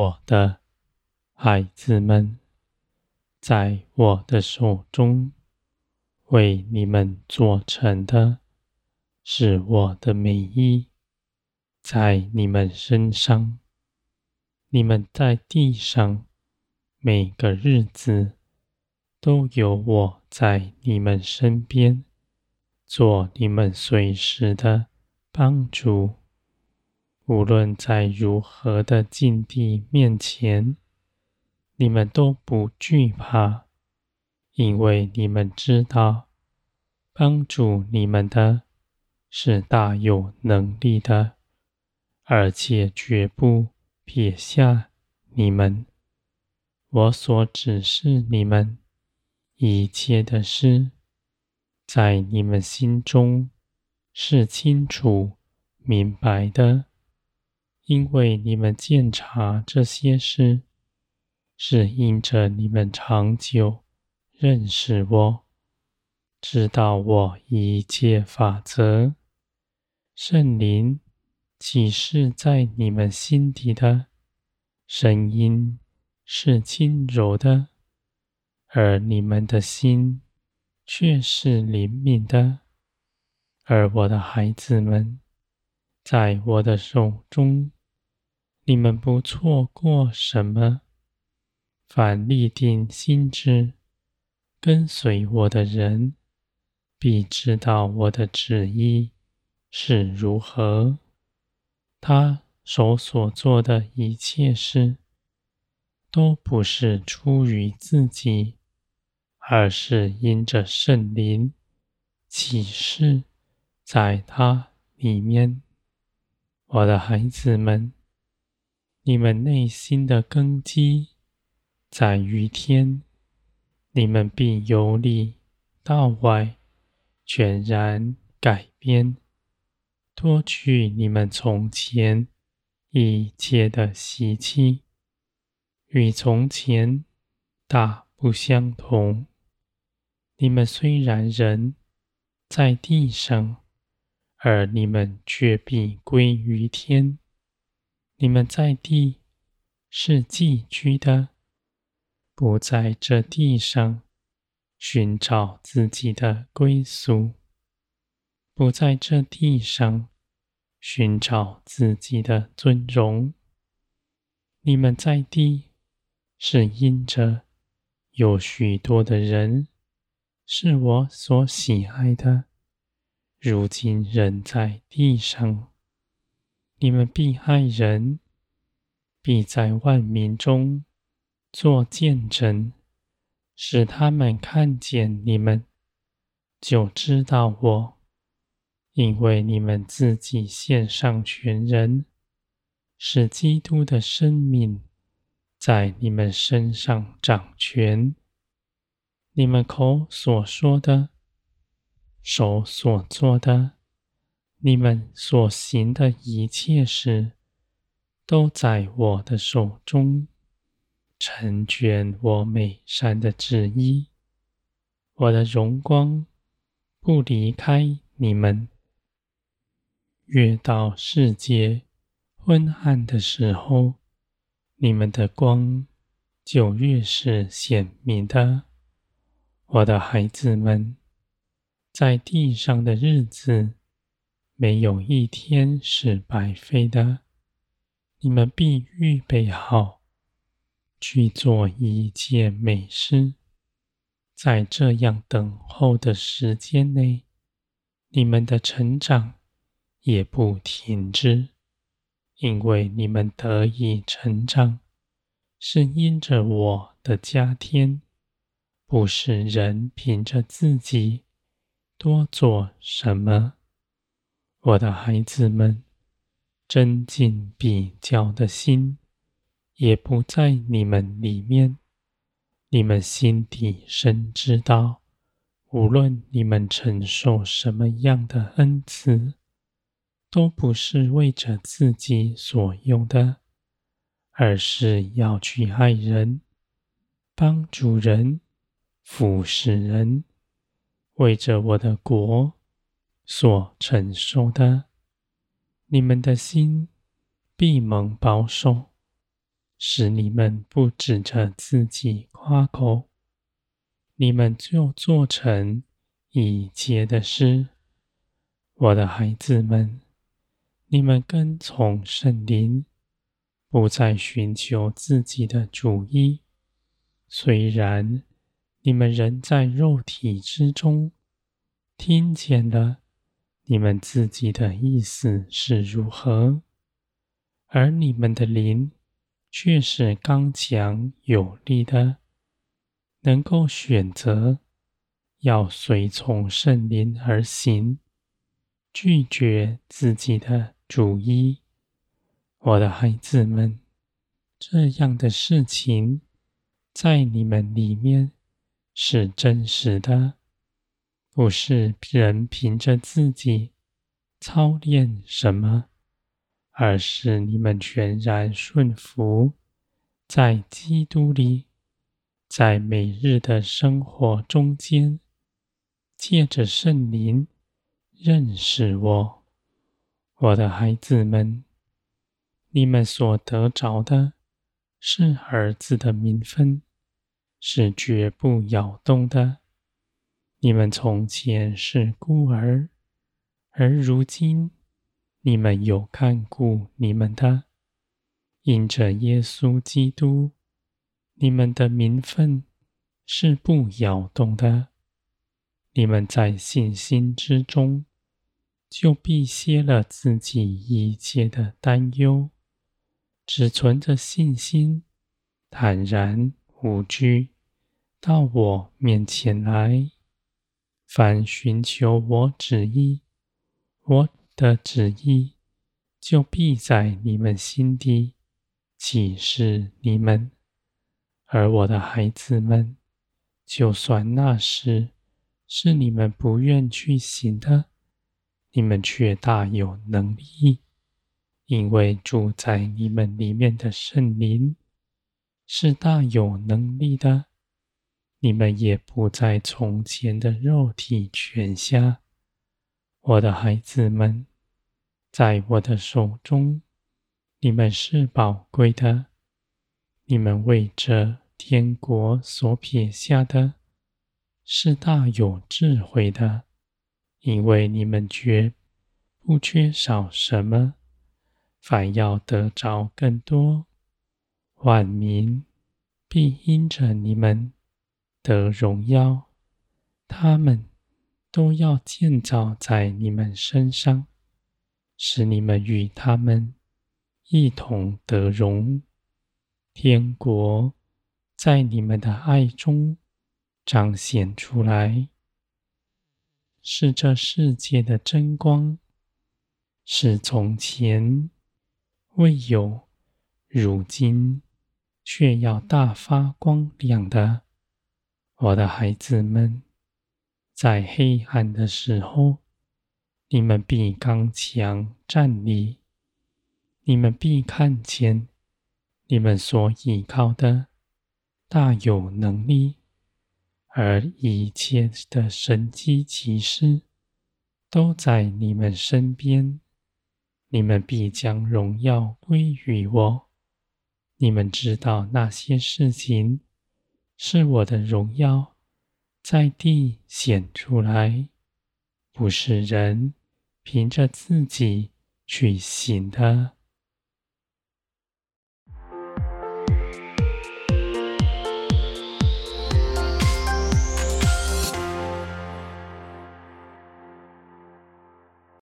我的孩子们，在我的手中为你们做成的，是我的美意，在你们身上。你们在地上每个日子，都有我在你们身边，做你们随时的帮助。无论在如何的境地面前，你们都不惧怕，因为你们知道，帮助你们的是大有能力的，而且绝不撇下你们。我所指示你们一切的事，在你们心中是清楚明白的。因为你们鉴察这些事，是因着你们长久认识我，知道我一切法则。圣灵启示在你们心底的声音是轻柔的，而你们的心却是灵敏的。而我的孩子们，在我的手中。你们不错过什么。凡立定心志跟随我的人，必知道我的旨意是如何。他手所做的一切事，都不是出于自己，而是因着圣灵启示在他里面。我的孩子们。你们内心的根基在于天，你们必由里到外全然改变，脱去你们从前一切的习气，与从前大不相同。你们虽然人在地上，而你们却必归于天。你们在地是寄居的，不在这地上寻找自己的归宿，不在这地上寻找自己的尊荣。你们在地是因着有许多的人是我所喜爱的，如今仍在地上。你们必爱人，必在万民中做见证，使他们看见你们，就知道我，因为你们自己献上全人，使基督的生命在你们身上掌权。你们口所说的，手所做的。你们所行的一切事，都在我的手中，成全我美善的旨意。我的荣光不离开你们。越到世界昏暗的时候，你们的光就越是显明的。我的孩子们，在地上的日子。没有一天是白费的，你们必预备好去做一件美事。在这样等候的时间内，你们的成长也不停止，因为你们得以成长，是因着我的加添，不是人凭着自己多做什么。我的孩子们，争竞比较的心也不在你们里面。你们心底深知道，无论你们承受什么样的恩赐，都不是为着自己所用的，而是要去爱人、帮助人、服侍人，为着我的国。所承受的，你们的心必蒙保守，使你们不指着自己夸口。你们就做成已结的事，我的孩子们，你们跟从圣灵，不再寻求自己的主意。虽然你们仍在肉体之中，听见了你们自己的意思是如何，而你们的灵却是刚强有力的，能够选择要随从圣灵而行，拒绝自己的主意。我的孩子们，这样的事情。在你们里面是真实的，不是人凭着自己操练什么，而是你们全然顺服在基督里，在每日的生活中间，借着圣灵认识我，我的孩子们，你们所得着的。是儿子的名分，是绝不摇动的。你们从前是孤儿，而如今你们有看顾你们的。因着耶稣基督，你们的名分是不摇动的。你们在信心之中，就必歇了自己一切的担忧。只存着信心，坦然无惧，到我面前来。凡寻求我旨意，我的旨意就必在你们心底启示你们。而我的孩子们，就算那时是你们不愿去行的，你们却大有能力。因为住在你们里面的圣灵是大有能力的，你们也不在从前的肉体权下。我的孩子们，在我的手中，你们是宝贵的。你们为这天国所撇下的，是大有智慧的，因为你们绝不缺少什么。反要得着更多，万民必因着你们得荣耀，他们都要建造在你们身上，使你们与他们一同得荣。天国在你们的爱中彰显出来，是这世界的真光，是从前。未有，如今却要大发光亮的，我的孩子们，在黑暗的时候，你们必刚强站立；你们必看见你们所依靠的大有能力，而一切的神迹奇事都在你们身边。你们必将荣耀归于我。你们知道那些事情是我的荣耀在地显出来，不是人凭着自己去行的。